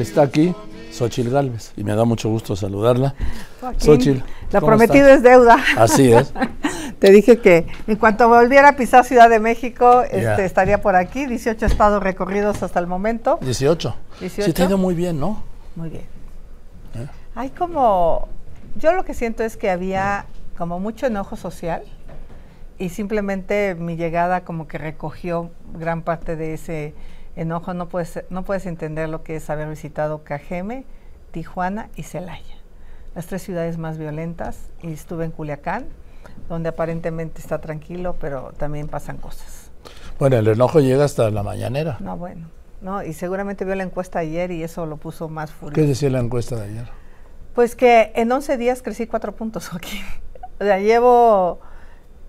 Está aquí Xochil Galvez y me da mucho gusto saludarla. Xochil. Lo prometido es deuda. Así es. Te dije que en cuanto volviera a pisar Ciudad de México, este, estaría por aquí. 18 estados recorridos hasta el momento. 18. Sí, te ha ido muy bien, ¿no? Muy bien. ¿Eh? Hay como. Yo lo que siento es que había como mucho enojo social y simplemente mi llegada como que recogió gran parte de ese enojo, no puedes, no puedes entender lo que es haber visitado Cajeme, Tijuana y Celaya, las tres ciudades más violentas, y estuve en Culiacán, donde aparentemente está tranquilo, pero también pasan cosas. Bueno, el enojo llega hasta la mañanera. No, bueno, no, y seguramente vio la encuesta ayer y eso lo puso más furioso. ¿Qué decía la encuesta de ayer? Pues que en 11 días crecí cuatro puntos aquí. o sea, llevo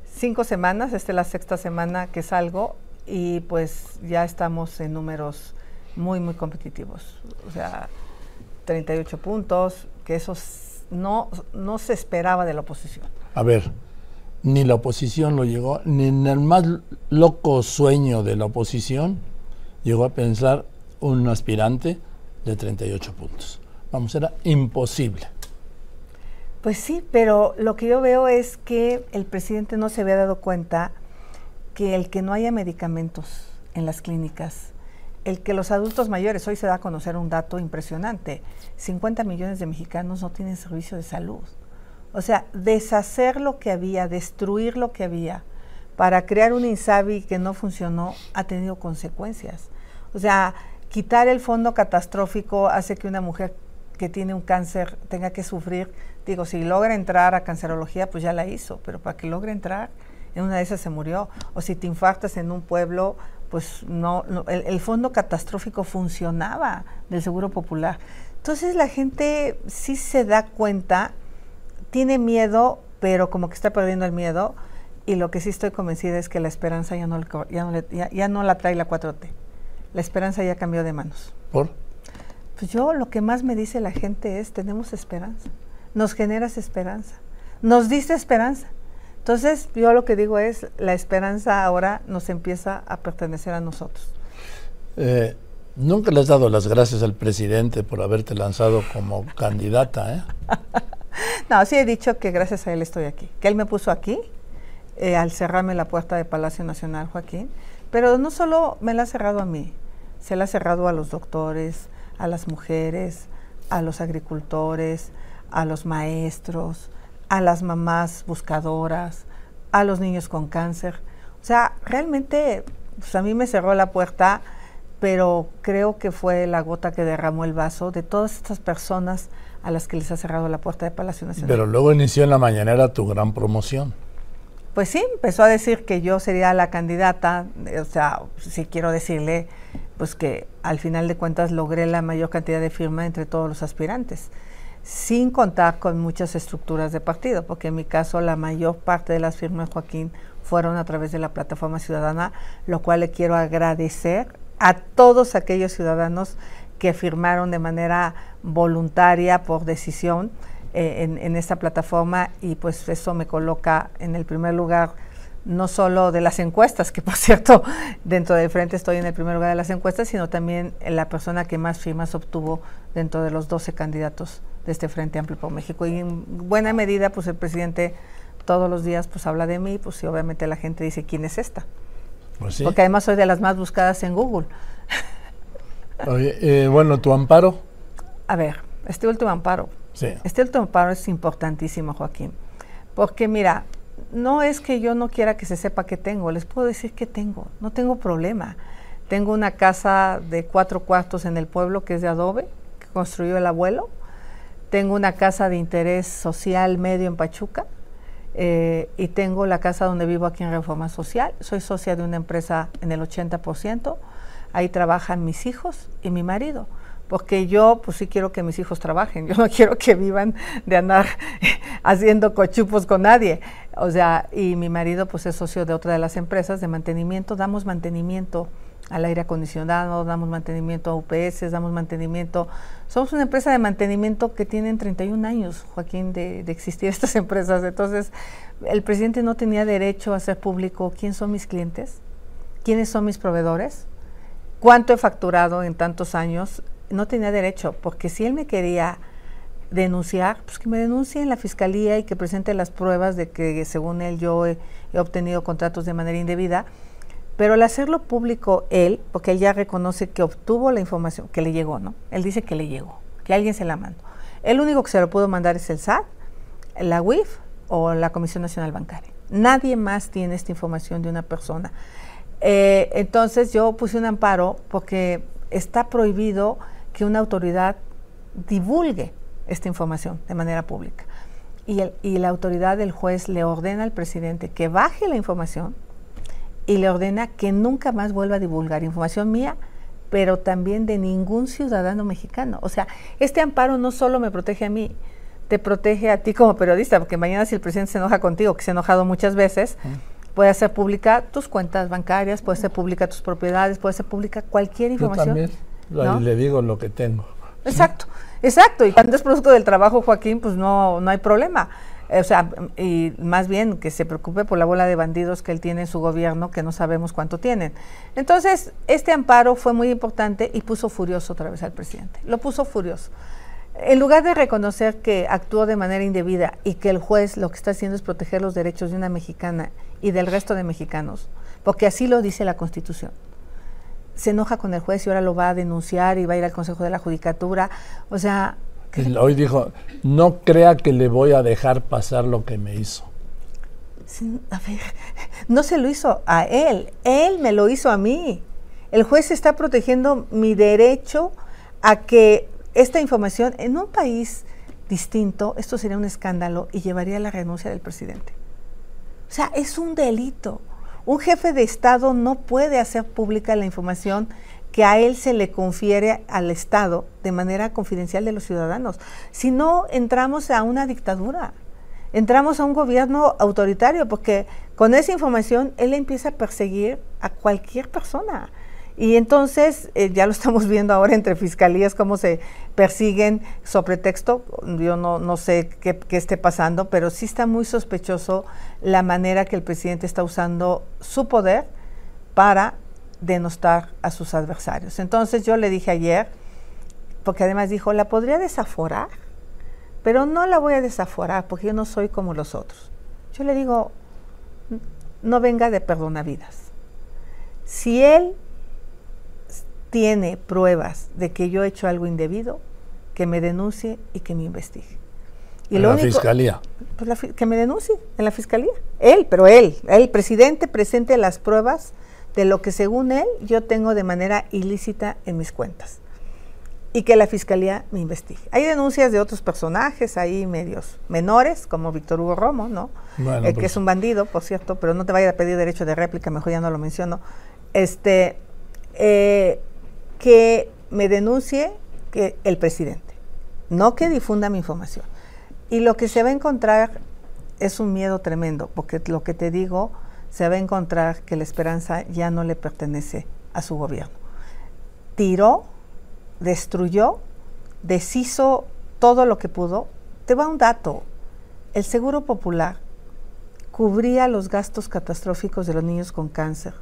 cinco semanas, esta es la sexta semana que salgo y pues ya estamos en números muy, muy competitivos. O sea, 38 puntos, que eso no, no se esperaba de la oposición. A ver, ni la oposición lo llegó, ni en el más loco sueño de la oposición llegó a pensar un aspirante de 38 puntos. Vamos, era imposible. Pues sí, pero lo que yo veo es que el presidente no se había dado cuenta que el que no haya medicamentos en las clínicas, el que los adultos mayores, hoy se da a conocer un dato impresionante, 50 millones de mexicanos no tienen servicio de salud. O sea, deshacer lo que había, destruir lo que había para crear un INSABI que no funcionó ha tenido consecuencias. O sea, quitar el fondo catastrófico hace que una mujer que tiene un cáncer tenga que sufrir, digo, si logra entrar a cancerología, pues ya la hizo, pero para que logre entrar en una de esas se murió. O si te infartas en un pueblo, pues no, el, fondo catastrófico funcionaba del Seguro Popular. Entonces la gente sí se da cuenta, tiene miedo, pero como que está perdiendo el miedo. Y lo que sí estoy convencida es que la esperanza ya no, ya no, ya, no la trae la 4T. La esperanza ya cambió de manos. ¿Por? Pues yo lo que más me dice la gente es, tenemos esperanza. Nos generas esperanza. Nos dice esperanza. Entonces, yo lo que digo es, la esperanza ahora nos empieza a pertenecer a nosotros. Eh, nunca le has dado las gracias al presidente por haberte lanzado como candidata, ¿eh? no, sí he dicho que gracias a él estoy aquí, que él me puso aquí eh, al cerrarme la puerta de Palacio Nacional, Joaquín, pero no solo me la ha cerrado a mí, se la ha cerrado a los doctores, a las mujeres, a los agricultores, a los maestros, a las mamás buscadoras, a los niños con cáncer. O sea, realmente pues, a mí me cerró la puerta, pero creo que fue la gota que derramó el vaso de todas estas personas a las que les ha cerrado la puerta de Palacio Nacional. Pero luego inició en la mañanera tu gran promoción. Pues sí, empezó a decir que yo sería la candidata, o sea, si quiero decirle, pues que al final de cuentas logré la mayor cantidad de firmas entre todos los aspirantes sin contar con muchas estructuras de partido, porque en mi caso la mayor parte de las firmas, Joaquín, fueron a través de la plataforma ciudadana, lo cual le quiero agradecer a todos aquellos ciudadanos que firmaron de manera voluntaria, por decisión, eh, en, en esta plataforma y pues eso me coloca en el primer lugar no solo de las encuestas, que por cierto, dentro de frente estoy en el primer lugar de las encuestas, sino también la persona que más firmas obtuvo dentro de los 12 candidatos de este Frente Amplio por México. Y en buena medida, pues el presidente todos los días pues habla de mí, pues y obviamente la gente dice, ¿quién es esta? Pues Porque además soy de las más buscadas en Google. Oye, eh, bueno, ¿tu amparo? A ver, este último amparo. Sí. Este último amparo es importantísimo, Joaquín. Porque mira, no es que yo no quiera que se sepa que tengo, les puedo decir que tengo, no tengo problema. Tengo una casa de cuatro cuartos en el pueblo que es de adobe, que construyó el abuelo tengo una casa de interés social medio en Pachuca eh, y tengo la casa donde vivo aquí en Reforma Social. Soy socia de una empresa en el 80%. Ahí trabajan mis hijos y mi marido porque yo pues sí quiero que mis hijos trabajen, yo no quiero que vivan de andar haciendo cochupos con nadie. O sea, y mi marido pues es socio de otra de las empresas de mantenimiento, damos mantenimiento al aire acondicionado, damos mantenimiento a UPS, damos mantenimiento. Somos una empresa de mantenimiento que tienen 31 años, Joaquín, de, de, existir estas empresas. Entonces, el presidente no tenía derecho a hacer público quién son mis clientes, quiénes son mis proveedores, cuánto he facturado en tantos años. no tenía derecho, porque si él me quería denunciar, pues que me denuncie en la fiscalía y que presente las pruebas de que según él yo he, obtenido contratos de manera indebida. Pero al hacerlo público él, porque él ya reconoce que obtuvo la información, que le llegó, ¿no? Él dice que le llegó, que alguien se la mandó. El único que se lo pudo mandar es el SAT, la UIF o la Comisión Nacional Bancaria. Nadie más tiene esta información de una persona. Eh, entonces yo puse un amparo porque está prohibido que una autoridad divulgue esta información de manera pública. Y, y la autoridad del juez le ordena al presidente que baje la información y le ordena que nunca más vuelva a divulgar información mía, pero también de ningún ciudadano mexicano. O sea, este amparo no solo me protege a mí, te protege a ti como periodista, porque mañana si el presidente se enoja contigo, que se ha enojado muchas veces, puede hacer pública tus cuentas bancarias, puede ser pública tus propiedades, puede ser pública cualquier información. Yo también le digo lo que tengo. Exacto. Exacto, y cuando es producto del trabajo, Joaquín, pues no, no hay problema. Eh, o sea, y más bien que se preocupe por la bola de bandidos que él tiene en su gobierno, que no sabemos cuánto tienen. Entonces, este amparo fue muy importante y puso furioso otra vez al presidente. Lo puso furioso. En lugar de reconocer que actuó de manera indebida y que el juez lo que está haciendo es proteger los derechos de una mexicana y del resto de mexicanos, porque así lo dice la Constitución se enoja con el juez y ahora lo va a denunciar y va a ir al Consejo de la Judicatura. O sea... Hoy dijo, no crea que le voy a dejar pasar lo que me hizo. no se lo hizo a él, él me lo hizo a mí. El juez está protegiendo mi derecho a que esta información, en un país distinto, esto sería un escándalo y llevaría a la renuncia del presidente. O sea, es un delito. Un jefe de Estado no puede hacer pública la información que a él se le confiere al Estado de manera confidencial de los ciudadanos. Si no, entramos a una dictadura, entramos a un gobierno autoritario, porque con esa información él empieza a perseguir a cualquier persona. Y entonces, eh, ya lo estamos viendo ahora entre fiscalías, cómo se persiguen sobre texto. Yo no, no sé qué, qué, esté pasando, pero sí está muy sospechoso la manera que el presidente está usando su poder para denostar a sus adversarios. Entonces yo le dije ayer, porque además dijo, la podría desaforar, pero no la voy a desaforar porque yo no soy como los otros. Yo le digo, no venga de perdonavidas. Si él tiene pruebas de que yo he hecho algo indebido, que me denuncie y que me investigue. Y en la fiscalía. Pues que me denuncie en la fiscalía. Él, pero él, el presidente presente las pruebas de lo que según él yo tengo de manera ilícita en mis cuentas. Y que la fiscalía me investigue. Hay denuncias de otros personajes ahí medios menores, como Víctor Hugo Romo, ¿no? Eh, que pues es un bandido, por cierto, pero no te vaya a pedir derecho de réplica, mejor ya no lo menciono. Este, eh, que me denuncie que el presidente, no que difunda mi información. Y lo que se va a encontrar es un miedo tremendo, porque lo que te digo, se va a encontrar que la esperanza ya no le pertenece a su gobierno. Tiró, destruyó, deshizo todo lo que pudo. Te va un dato, el Seguro Popular cubría los gastos catastróficos de los niños con cáncer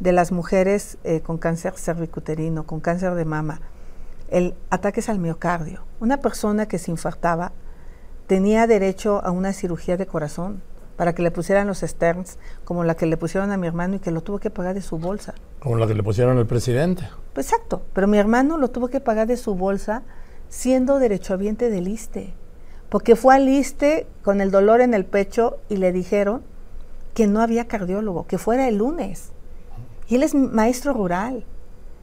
de las mujeres eh, con cáncer cervicuterino, con cáncer de mama, el ataques al miocardio. Una persona que se infartaba tenía derecho a una cirugía de corazón para que le pusieran los sterns, como la que le pusieron a mi hermano y que lo tuvo que pagar de su bolsa. Como la que le pusieron al presidente. Pues exacto, pero mi hermano lo tuvo que pagar de su bolsa siendo derechohabiente del ISTE, porque fue al ISTE con el dolor en el pecho y le dijeron que no había cardiólogo, que fuera el lunes. Y él es maestro rural.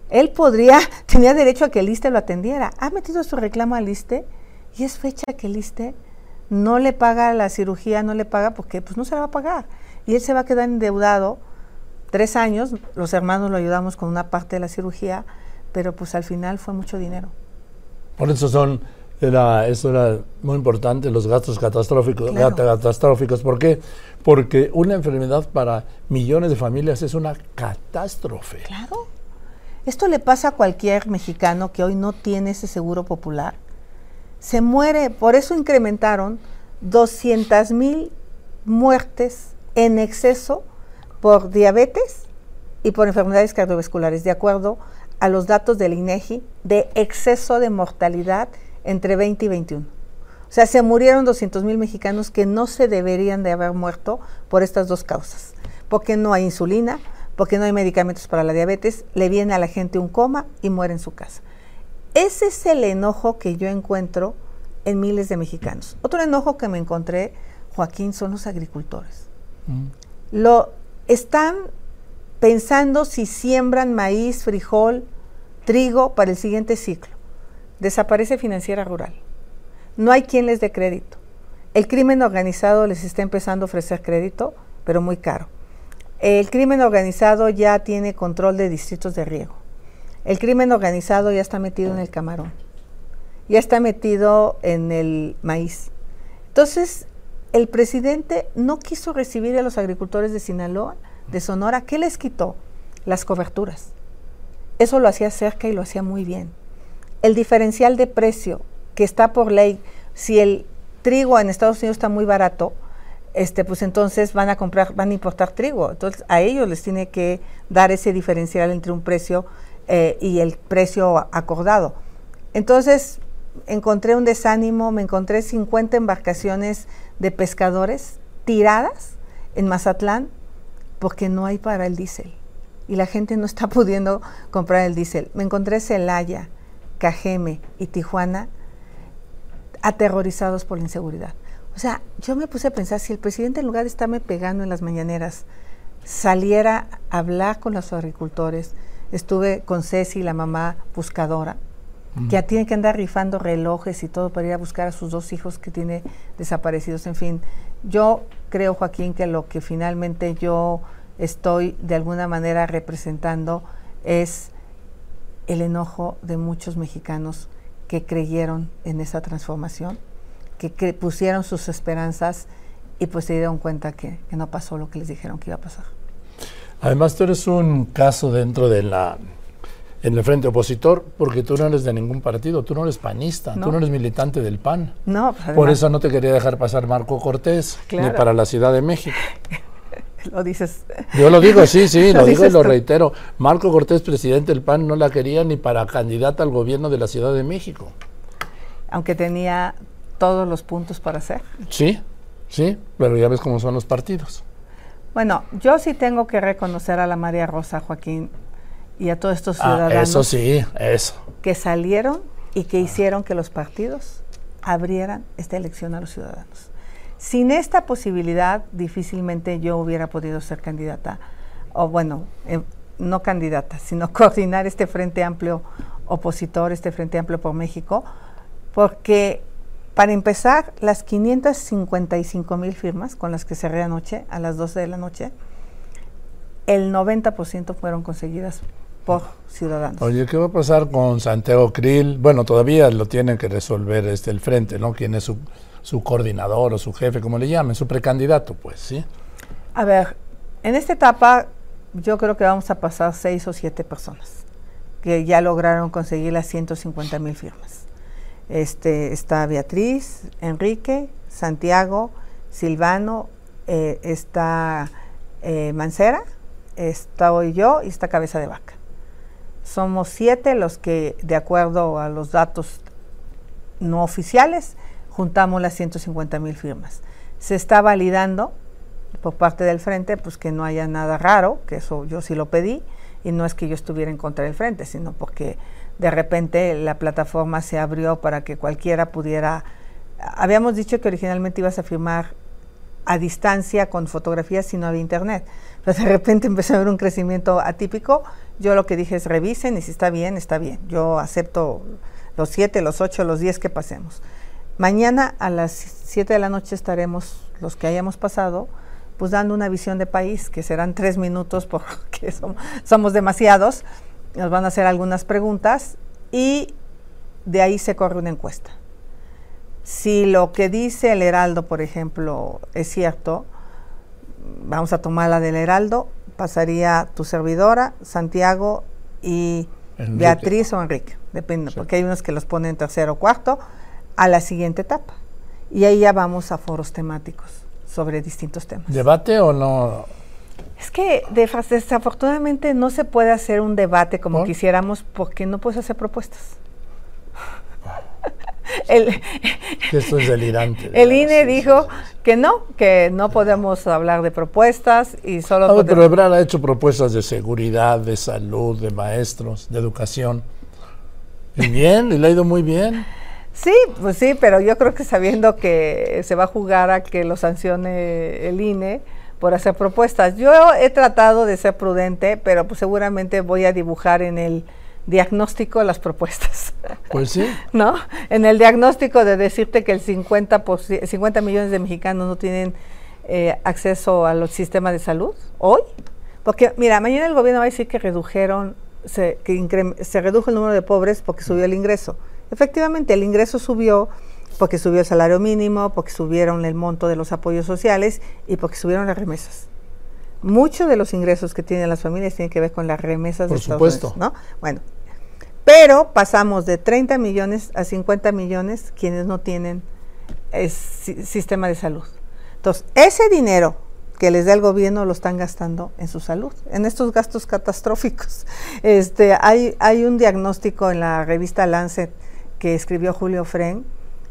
Él podría, tenía derecho a que el ISTE lo atendiera. Ha metido su reclamo al ISTE y es fecha que el ISTE no le paga la cirugía, no le paga porque pues no se la va a pagar. Y él se va a quedar endeudado tres años. Los hermanos lo ayudamos con una parte de la cirugía, pero pues al final fue mucho dinero. Por eso son era, eso era muy importante, los gastos catastróficos. catastróficos. ¿Por qué? Porque una enfermedad para millones de familias es una catástrofe. Claro. Esto le pasa a cualquier mexicano que hoy no tiene ese seguro popular. Se muere, por eso incrementaron 200 mil muertes en exceso por diabetes y por enfermedades cardiovasculares, de acuerdo a los datos del INEGI de exceso de mortalidad entre 20 y 21. O sea, se murieron 200 mil mexicanos que no se deberían de haber muerto por estas dos causas. Porque no hay insulina, porque no hay medicamentos para la diabetes, le viene a la gente un coma y muere en su casa. Ese es el enojo que yo encuentro en miles de mexicanos. Otro enojo que me encontré, Joaquín, son los agricultores. Mm. Lo están pensando si siembran maíz, frijol, trigo para el siguiente ciclo. Desaparece financiera rural. No hay quien les dé crédito. El crimen organizado les está empezando a ofrecer crédito, pero muy caro. El crimen organizado ya tiene control de distritos de riego. El crimen organizado ya está metido en el camarón. Ya está metido en el maíz. Entonces, el presidente no quiso recibir a los agricultores de Sinaloa, de Sonora. ¿Qué les quitó? Las coberturas. Eso lo hacía cerca y lo hacía muy bien. El diferencial de precio que está por ley, si el trigo en Estados Unidos está muy barato, este, pues entonces van a comprar, van a importar trigo. Entonces a ellos les tiene que dar ese diferencial entre un precio eh, y el precio acordado. Entonces encontré un desánimo, me encontré 50 embarcaciones de pescadores tiradas en Mazatlán porque no hay para el diésel y la gente no está pudiendo comprar el diésel. Me encontré Celaya, Cajeme y Tijuana aterrorizados por la inseguridad. O sea, yo me puse a pensar, si el presidente en lugar de estarme pegando en las mañaneras, saliera a hablar con los agricultores, estuve con Ceci, la mamá buscadora, que ya tiene que andar rifando relojes y todo para ir a buscar a sus dos hijos que tiene desaparecidos. En fin, yo creo, Joaquín, que lo que finalmente yo estoy de alguna manera representando es el enojo de muchos mexicanos que creyeron en esa transformación, que, pusieron sus esperanzas y pues se dieron cuenta que, que no pasó lo que les dijeron que iba a pasar. Además, tú eres un caso dentro de la en el frente opositor, porque tú no eres de ningún partido, tú no eres panista, tú no eres militante del PAN. No, pues, Por eso no te quería dejar pasar Marco Cortés, ni para la Ciudad de México. lo dices. Yo lo digo, sí, sí, lo, digo y lo reitero. Marco Cortés, presidente del PAN, no la quería ni para candidata al gobierno de la Ciudad de México. Aunque tenía todos los puntos para hacer. Sí, sí, pero ya ves cómo son los partidos. Bueno, yo sí tengo que reconocer a la María Rosa Joaquín y a todos estos ah, ciudadanos. eso sí, eso. Que salieron y que hicieron que los partidos abrieran esta elección a los ciudadanos. Sin esta posibilidad, difícilmente yo hubiera podido ser candidata, o bueno, eh, no candidata, sino coordinar este Frente Amplio opositor, este Frente Amplio por México, porque para empezar, las 555 mil firmas con las que cerré anoche, a las 12 de la noche, el 90% fueron conseguidas por ciudadanos. Oye, ¿qué va a pasar con Santiago Krill? Bueno, todavía lo tienen que resolver este el frente, ¿no? ¿Quién es su, su coordinador o su jefe, como le llamen, su precandidato, pues, ¿sí? A ver, en esta etapa yo creo que vamos a pasar seis o siete personas que ya lograron conseguir las 150 mil firmas. Este, está Beatriz, Enrique, Santiago, Silvano, eh, está eh, Mancera, estoy yo y está Cabeza de Vaca. Somos siete los que, de acuerdo a los datos no oficiales, juntamos las 150 mil firmas. Se está validando por parte del frente, pues que no haya nada raro, que eso yo sí lo pedí, y no es que yo estuviera en contra del frente, sino porque de repente la plataforma se abrió para que cualquiera pudiera... Habíamos dicho que originalmente ibas a firmar a distancia con fotografías si no había internet, pero de repente empezó a haber un crecimiento atípico. Yo lo que dije es revisen y si está bien, está bien. Yo acepto los siete, los ocho, los diez que pasemos. Mañana a las siete de la noche estaremos, los que hayamos pasado, pues dando una visión de país, que serán tres minutos porque somos, somos demasiados, nos van a hacer algunas preguntas y de ahí se corre una encuesta. Si lo que dice el Heraldo, por ejemplo, es cierto, vamos a tomar la del Heraldo, pasaría tu servidora, Santiago y Beatriz o Enrique, depende, porque hay unos que los ponen en tercero o cuarto, a la siguiente etapa. Y ahí ya vamos a foros temáticos sobre distintos temas. ¿Debate o no? Es que desafortunadamente no se puede hacer un debate como quisiéramos porque no puedes hacer propuestas. el, Esto es delirante. El INE dijo que no, que no podemos hablar de propuestas y solo... No, pero Ebrard ha hecho propuestas de seguridad, de salud, de maestros, de educación. Y bien, y le ha ido muy bien. Sí, pues sí, pero yo creo que sabiendo que se va a jugar a que lo sancione el INE por hacer propuestas. Yo he tratado de ser prudente, pero pues seguramente voy a dibujar en el diagnóstico las propuestas. Pues sí. ¿No? En el diagnóstico de decirte que el 50, 50 millones de mexicanos no tienen eh, acceso al sistema de salud hoy. Porque, mira, mañana el gobierno va a decir que redujeron, se, que se redujo el número de pobres porque subió el ingreso. Efectivamente, el ingreso subió porque subió el salario mínimo, porque subieron el monto de los apoyos sociales y porque subieron las remesas. Muchos de los ingresos que tienen las familias tienen que ver con las remesas Por de supuesto. ¿no? Bueno, pero pasamos de 30 millones a 50 millones quienes no tienen sistema de salud. Entonces, ese dinero que les da el gobierno lo están gastando en su salud, en estos gastos catastróficos. Este, hay, hay un diagnóstico en la revista Lancet que escribió Julio Fren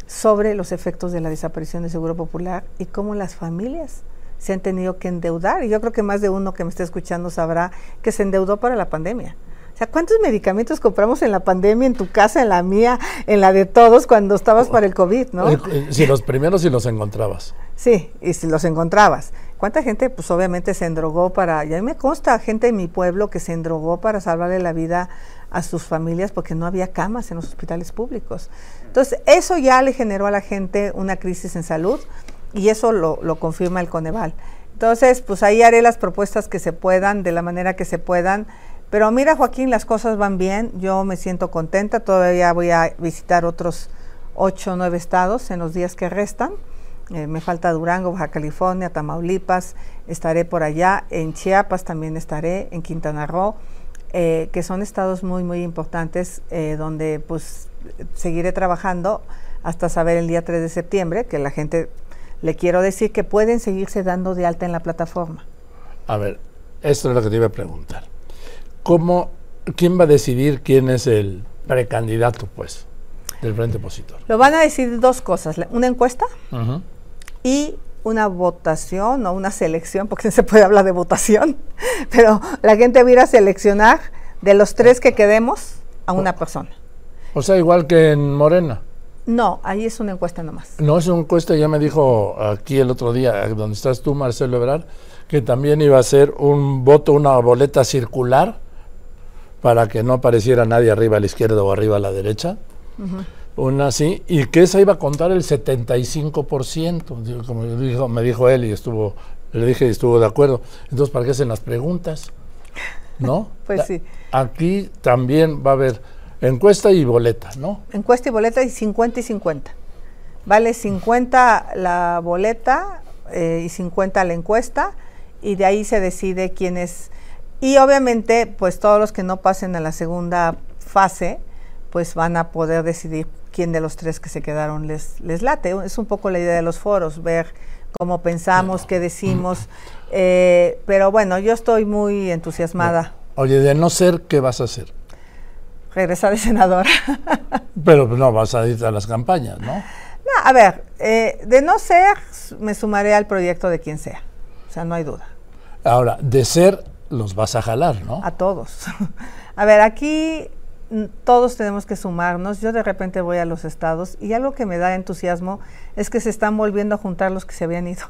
sobre los efectos de la desaparición del Seguro Popular y cómo las familias se han tenido que endeudar. Y yo creo que más de uno que me esté escuchando sabrá que se endeudó para la pandemia. O sea, ¿cuántos medicamentos compramos en la pandemia, en tu casa, en la mía, en la de todos, cuando estabas para el COVID, no? Eh, eh, si los primeros si los encontrabas. Sí, y si los encontrabas. ¿Cuánta gente, pues obviamente se endrogó para, y a mí me consta gente en mi pueblo que se endrogó para salvarle la vida a sus familias porque no había camas en los hospitales públicos. Entonces, eso ya le generó a la gente una crisis en salud y eso lo, confirma el Coneval. Entonces, pues ahí haré las propuestas que se puedan, de la manera que se puedan. Pero mira, Joaquín, las cosas van bien, yo me siento contenta, todavía voy a visitar otros ocho o nueve estados en los días que restan. Eh, me falta Durango, Baja California, Tamaulipas, estaré por allá, en Chiapas también estaré, en Quintana Roo. Eh, que son estados muy, muy importantes, eh, donde pues seguiré trabajando hasta saber el día 3 de septiembre, que la gente le quiero decir que pueden seguirse dando de alta en la plataforma. A ver, esto es lo que te iba a preguntar. ¿Cómo, quién va a decidir quién es el precandidato, pues, del Frente Opositor? Lo van a decidir dos cosas, una encuesta y una votación o una selección, porque no se puede hablar de votación, pero la gente va a ir a seleccionar de los tres que quedemos a una persona. O sea, igual que en Morena. No, ahí es una encuesta nomás. No, es una encuesta, ya me dijo aquí el otro día, donde estás tú, Marcelo Ebrard, que también iba a ser un voto, una boleta circular, para que no apareciera nadie arriba a la izquierda o arriba a la derecha una sí, y que esa iba a contar el 75%, como dijo, me dijo él y estuvo, le dije y estuvo de acuerdo. Entonces, ¿para qué hacen las preguntas? ¿No? pues sí. Aquí también va a haber encuesta y boleta, ¿no? Encuesta y boleta y 50 y 50. Vale 50 la boleta eh, y 50 la encuesta y de ahí se decide quién es. Y obviamente, pues todos los que no pasen a la segunda fase, pues van a poder decidir quién de los tres que se quedaron les, les late. Es un poco la idea de los foros, ver cómo pensamos, qué decimos. Eh, pero bueno, yo estoy muy entusiasmada. Oye, de no ser, ¿qué vas a hacer? Regresar de senadora. pero no, vas a ir a las campañas, ¿no? No, a ver, eh, de no ser, me sumaré al proyecto de quien sea. O sea, no hay duda. Ahora, de ser, los vas a jalar, ¿no? A todos. a ver, aquí todos tenemos que sumarnos. Yo de repente voy a los estados y algo que me da entusiasmo es que se están volviendo a juntar los que se habían ido.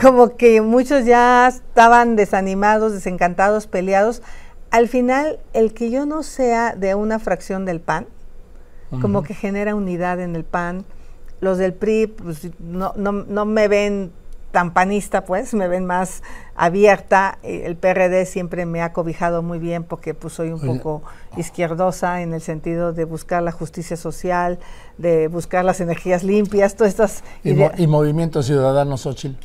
Como que muchos ya estaban desanimados, desencantados, peleados. Al final, el que yo no sea de una fracción del PAN, como que genera unidad en el PAN. Los del PRI pues, no, no, no me ven tan panista, pues, me ven más abierta. El PRD siempre me ha cobijado muy bien porque pues soy un poco izquierdosa en el sentido de buscar la justicia social, de buscar las energías limpias, todas estas... ¿Y, Movimiento Ciudadano, Xochitl?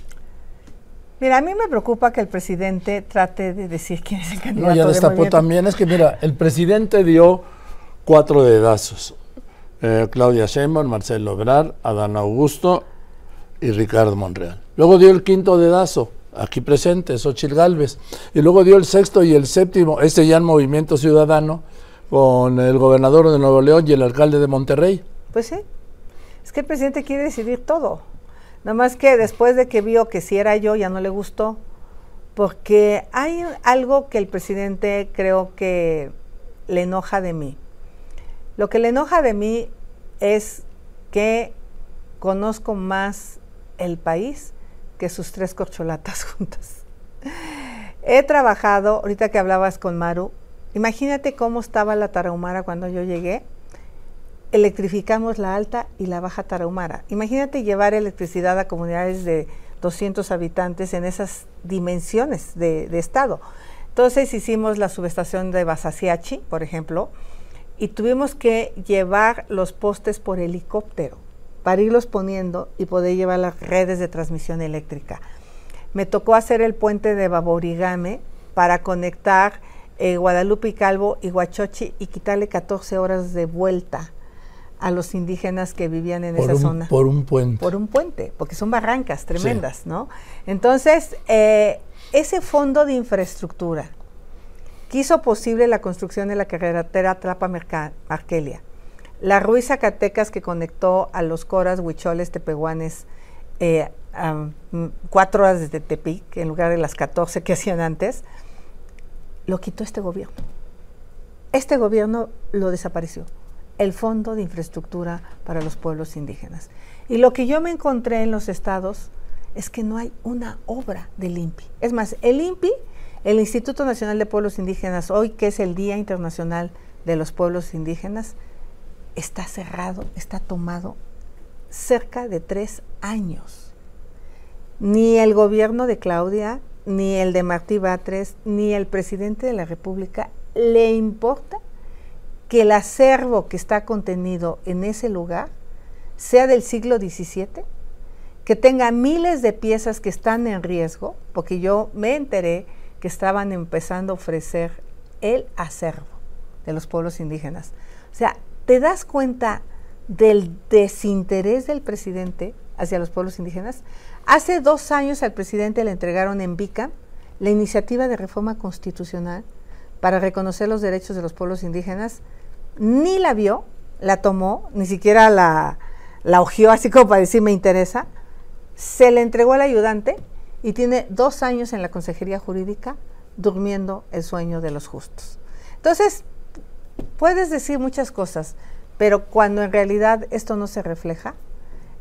Mira, a mí me preocupa que el presidente trate de decir quién es el candidato. No, ya destapó también. Es que mira, el presidente dio cuatro dedazos. Eh, Claudia Sheinbaum, Marcelo Ebrard, Adán Augusto y Ricardo Monreal. Luego dio el quinto dedazo, aquí presente, Xochitl Galvez. Y luego dio el sexto y el séptimo, este ya en Movimiento Ciudadano, con el gobernador de Nuevo León y el alcalde de Monterrey. Pues sí, es que el presidente quiere decidir todo. Nada más que después de que vio que si era yo, ya no le gustó. Porque hay algo que el presidente creo que le enoja de mí. Lo que le enoja de mí es que conozco más el país que sus tres corcholatas juntas. He trabajado, ahorita que hablabas con Maru, imagínate cómo estaba la Tarahumara cuando yo llegué. Electrificamos la alta y la baja Tarahumara. Imagínate llevar electricidad a comunidades de 200 habitantes en esas dimensiones de, estado. Entonces hicimos la subestación de Basasiachi, por ejemplo, y tuvimos que llevar los postes por helicóptero para irlos poniendo y poder llevar las redes de transmisión eléctrica. Me tocó hacer el puente de Baborigame para conectar eh, Guadalupe y Calvo y Huachochi y quitarle 14 horas de vuelta a los indígenas que vivían en esa zona. Por un puente. Por un puente, porque son barrancas tremendas, ¿no? Entonces, eh, ese fondo de infraestructura que hizo posible la construcción de la carretera Tlapa-Marquelia, la Ruiz Zacatecas que conectó a los coras, huicholes, tepehuanes, eh, cuatro horas desde Tepic, en lugar de las 14 que hacían antes, lo quitó este gobierno. Este gobierno lo desapareció, el Fondo de Infraestructura para los Pueblos Indígenas. Y lo que yo me encontré en los estados es que no hay una obra del INPI. Es más, el INPI, el Instituto Nacional de Pueblos Indígenas, hoy que es el Día Internacional de los Pueblos Indígenas, está cerrado, está tomado cerca de tres años. Ni el gobierno de Claudia, ni el de Martí Batres, ni el presidente de la República le importa que el acervo que está contenido en ese lugar sea del siglo XVII, que tenga miles de piezas que están en riesgo, porque yo me enteré que estaban empezando a ofrecer el acervo de los pueblos indígenas. O sea, ¿Te das cuenta del desinterés del presidente hacia los pueblos indígenas? Hace dos años al presidente le entregaron en VICA la iniciativa de reforma constitucional para reconocer los derechos de los pueblos indígenas. Ni la vio, la tomó, ni siquiera la, la ojió así como para decir me interesa. Se le entregó al ayudante y tiene dos años en la Consejería Jurídica durmiendo el sueño de los justos. Entonces, puedes decir muchas cosas, pero cuando en realidad esto no se refleja,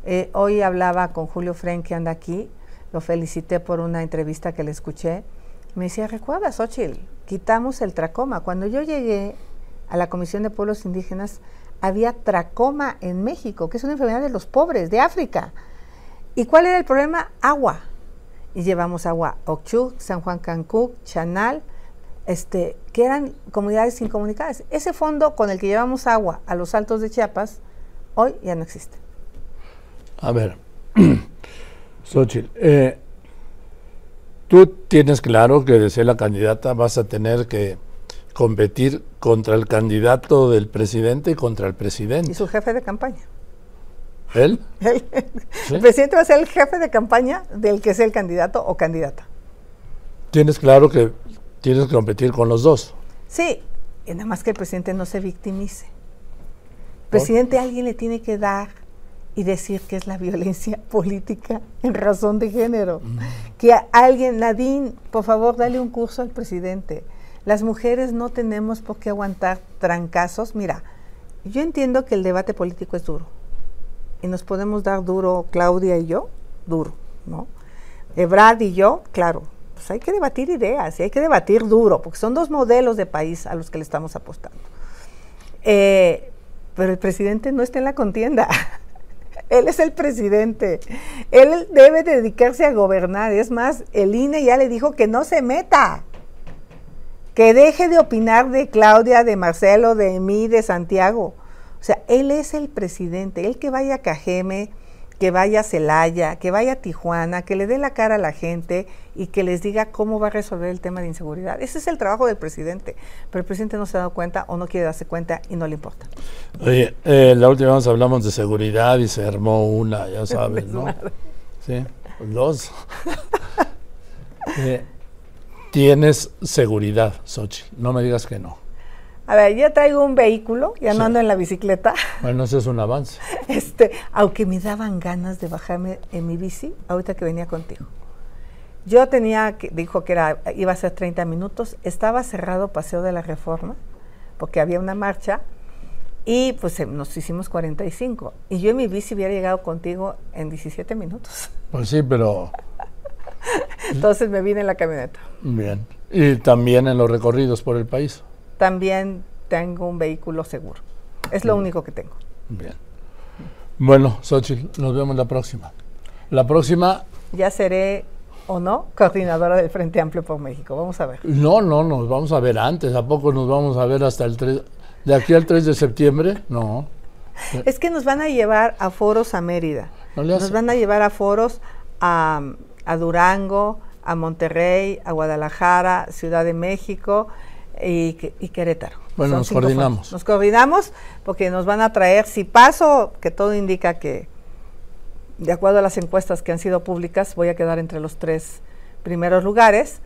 eh, hoy hablaba con Julio Fren, que anda aquí, lo felicité por una entrevista que le escuché. Me decía, ¿recuerdas, Xochitl? Quitamos el tracoma. Cuando yo llegué a la Comisión de Pueblos Indígenas, había tracoma en México, que es una enfermedad de los pobres, de África. ¿Y cuál era el problema? Agua. Y llevamos agua Ochuc, San Juan Cancún, Chanal, este, que eran comunidades incomunicadas. Ese fondo con el que llevamos agua a los altos de Chiapas, hoy ya no existe. A ver, Xochitl, eh, tú tienes claro que de ser la candidata vas a tener que competir contra el candidato del presidente y contra el presidente. Y su jefe de campaña. ¿Él? El presidente va a ser el jefe de campaña del que sea el candidato o candidata. Tienes claro que Tienes que competir con los dos. Sí, y nada más que el presidente no se victimice. Presidente, alguien le tiene que dar y decir que es la violencia política en razón de género. Que alguien, Nadine, por favor, dale un curso al presidente. Las mujeres no tenemos por qué aguantar trancazos. Mira, yo entiendo que el debate político es duro. Y nos podemos dar duro, Claudia y yo, duro, ¿no? Ebrard y yo, claro, pues hay que debatir ideas y hay que debatir duro, porque son dos modelos de país a los que le estamos apostando. Eh, pero el presidente no está en la contienda. Él es el presidente. Él debe dedicarse a gobernar. Es más, el INE ya le dijo que no se meta. Que deje de opinar de Claudia, de Marcelo, de mí, de Santiago. O sea, él es el presidente. Él que vaya a Cajeme, que vaya a Celaya, que vaya a Tijuana, que le dé la cara a la gente y que les diga cómo va a resolver el tema de inseguridad. Ese es el trabajo del presidente, pero el presidente no se ha dado cuenta o no quiere darse cuenta y no le importa. Oye, eh, la última vez hablamos de seguridad y se armó una, ya sabes, ¿no? Sí, dos. Eh, tienes seguridad, Xochitl. No me digas que no. A ver, ya traigo un vehículo, ya no ando en la bicicleta. Bueno, ese es un avance. Este, aunque me daban ganas de bajarme en mi bici ahorita que venía contigo. Yo tenía, que, dijo que era, iba a ser 30 minutos, estaba cerrado Paseo de la Reforma, porque había una marcha, y pues em, nos hicimos 45. Y yo en mi bici hubiera llegado contigo en 17 minutos. Pues sí, pero Entonces me vine en la camioneta. bien. Y también en los recorridos por el país. También tengo un vehículo seguro. Es lo único que tengo. Bien. Bueno, Xochitl, nos vemos la próxima. La próxima, Ya seré o no coordinadora del Frente Amplio por México. Vamos a ver. no, no, nos vamos a ver antes. ¿A poco nos vamos a ver hasta el 3? ¿De aquí al 3 de septiembre? No. Es que nos van a llevar a foros a Mérida. No Nos van a llevar a foros a, a Durango, a Monterrey, a Guadalajara, Ciudad de México y, y Querétaro. Bueno, nos coordinamos. Nos coordinamos porque nos van a traer, si paso, que todo indica que, de acuerdo a las encuestas que han sido públicas, voy a quedar entre los tres primeros lugares,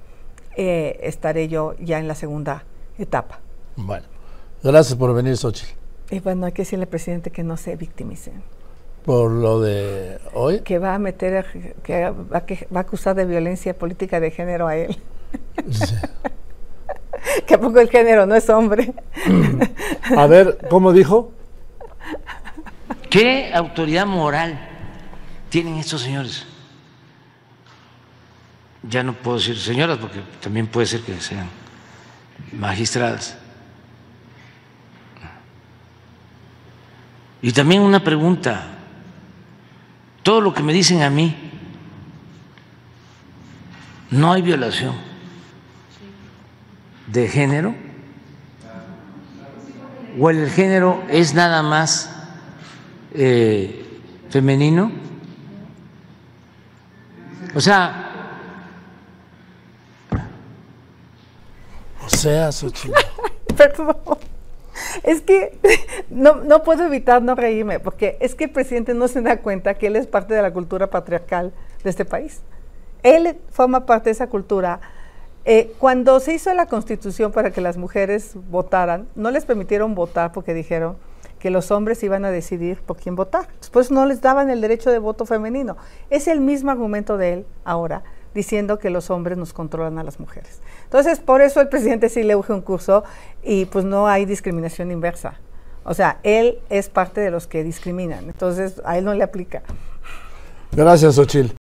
eh, estaré yo ya en la segunda etapa. Bueno, gracias por venir, Xochitl. Y bueno, hay que decirle al presidente que no se victimice. Por lo de hoy. que va a meter, que va, que va a acusar de violencia política de género a él. Sí. que a poco el género no es hombre. A ver, ¿cómo dijo? ¿Qué autoridad moral tienen estos señores? Ya no puedo decir señoras porque también puede ser que sean magistradas. Y también una pregunta. Todo lo que me dicen a mí, no hay violación de género o el género es nada más eh, femenino. O sea, O sea, Xochitl. Perdón. Es que no, no puedo evitar no reírme, porque es que el presidente no se da cuenta que él es parte de la cultura patriarcal de este país. Él forma parte de esa cultura. Eh, cuando se hizo la constitución para que las mujeres votaran, no les permitieron votar porque dijeron que los hombres iban a decidir por quién votar. Después no les daban el derecho de voto femenino. Es el mismo argumento de él ahora, diciendo que los hombres nos controlan a las mujeres. Entonces, por eso el presidente sí le urge un curso y pues no hay discriminación inversa. O sea, él es parte de los que discriminan, entonces a él no le aplica. Gracias, Xochitl.